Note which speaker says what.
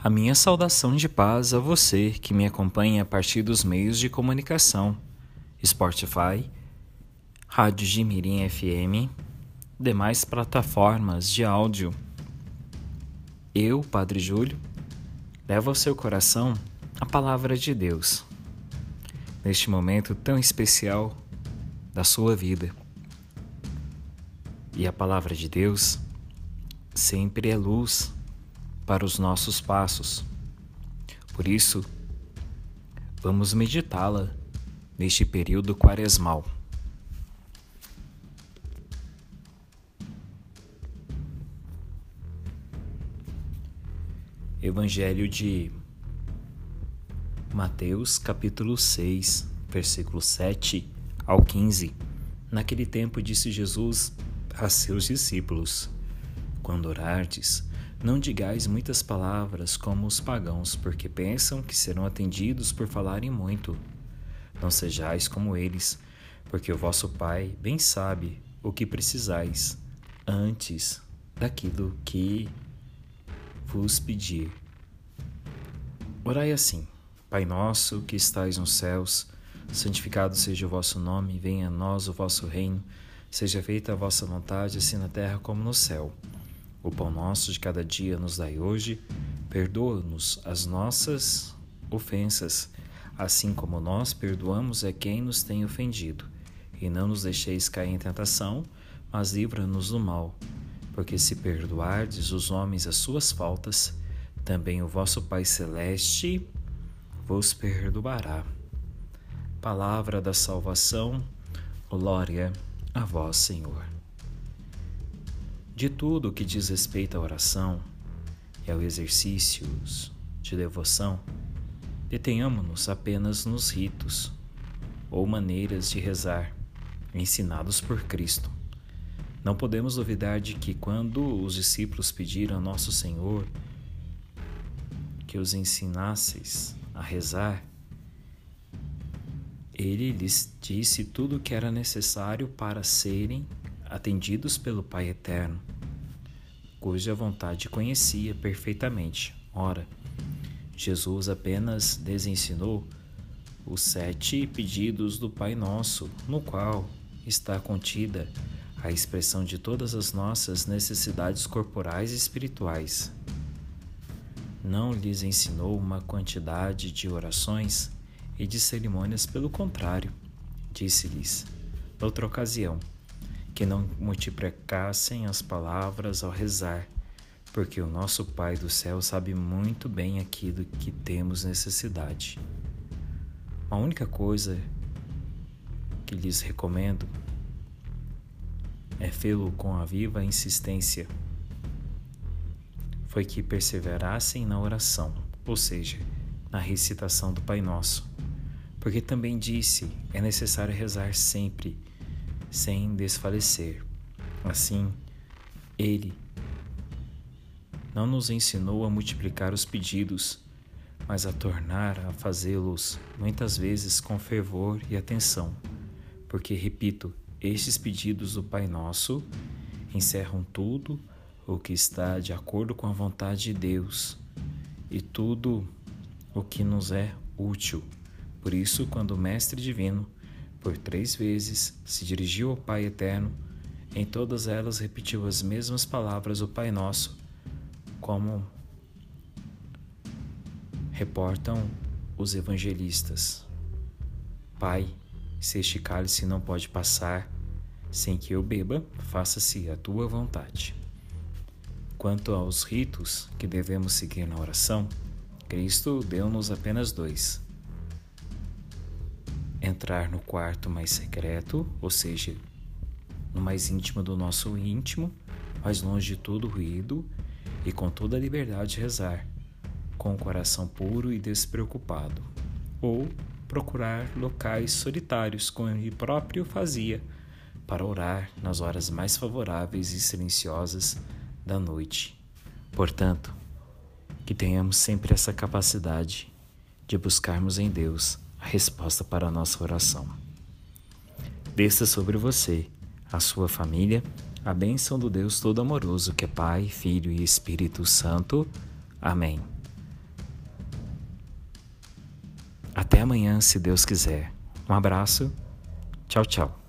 Speaker 1: A minha saudação de paz a você que me acompanha a partir dos meios de comunicação, Spotify, Rádio Jimirim FM, demais plataformas de áudio. Eu, Padre Júlio, levo ao seu coração a palavra de Deus, neste momento tão especial da sua vida. E a palavra de Deus sempre é luz para os nossos passos. Por isso, vamos meditá-la neste período quaresmal. Evangelho de Mateus, capítulo 6, versículo 7 ao 15. Naquele tempo disse Jesus a seus discípulos: Quando orardes, não digais muitas palavras como os pagãos, porque pensam que serão atendidos por falarem muito. Não sejais como eles, porque o vosso Pai bem sabe o que precisais antes daquilo que vos pedir. Orai assim: Pai nosso que estais nos céus, santificado seja o vosso nome, venha a nós o vosso reino, seja feita a vossa vontade, assim na terra como no céu. O pão nosso de cada dia nos dai hoje, perdoa-nos as nossas ofensas, assim como nós perdoamos a quem nos tem ofendido. E não nos deixeis cair em tentação, mas livra-nos do mal. Porque se perdoardes os homens as suas faltas, também o vosso Pai Celeste vos perdoará. Palavra da salvação, glória a vós, Senhor. De tudo que diz respeito à oração e ao exercícios de devoção, detenhamos-nos apenas nos ritos ou maneiras de rezar ensinados por Cristo. Não podemos duvidar de que, quando os discípulos pediram a Nosso Senhor que os ensinasseis a rezar, ele lhes disse tudo o que era necessário para serem atendidos pelo Pai Eterno, cuja vontade conhecia perfeitamente. Ora, Jesus apenas desensinou os sete pedidos do Pai Nosso, no qual está contida a expressão de todas as nossas necessidades corporais e espirituais. Não lhes ensinou uma quantidade de orações e de cerimônias, pelo contrário, disse-lhes, noutra ocasião, que não multiplicassem as palavras ao rezar, porque o nosso Pai do céu sabe muito bem aquilo que temos necessidade. A única coisa que lhes recomendo é fê-lo com a viva insistência. Foi que perseverassem na oração, ou seja, na recitação do Pai Nosso, porque também disse: é necessário rezar sempre sem desfalecer. Assim, ele não nos ensinou a multiplicar os pedidos, mas a tornar a fazê-los muitas vezes com fervor e atenção, porque, repito, estes pedidos do Pai Nosso encerram tudo o que está de acordo com a vontade de Deus e tudo o que nos é útil. Por isso, quando o Mestre Divino por três vezes se dirigiu ao Pai Eterno, em todas elas repetiu as mesmas palavras do Pai Nosso, como reportam os evangelistas. Pai, se este cálice não pode passar sem que eu beba, faça-se a tua vontade. Quanto aos ritos que devemos seguir na oração, Cristo deu-nos apenas dois entrar no quarto mais secreto, ou seja, no mais íntimo do nosso íntimo, mais longe de todo ruído e com toda a liberdade rezar, com o coração puro e despreocupado, ou procurar locais solitários como ele próprio fazia para orar nas horas mais favoráveis e silenciosas da noite. Portanto, que tenhamos sempre essa capacidade de buscarmos em Deus resposta para a nossa oração. Desça sobre você, a sua família, a bênção do Deus Todo-Amoroso, que é Pai, Filho e Espírito Santo. Amém. Até amanhã, se Deus quiser. Um abraço. Tchau, tchau.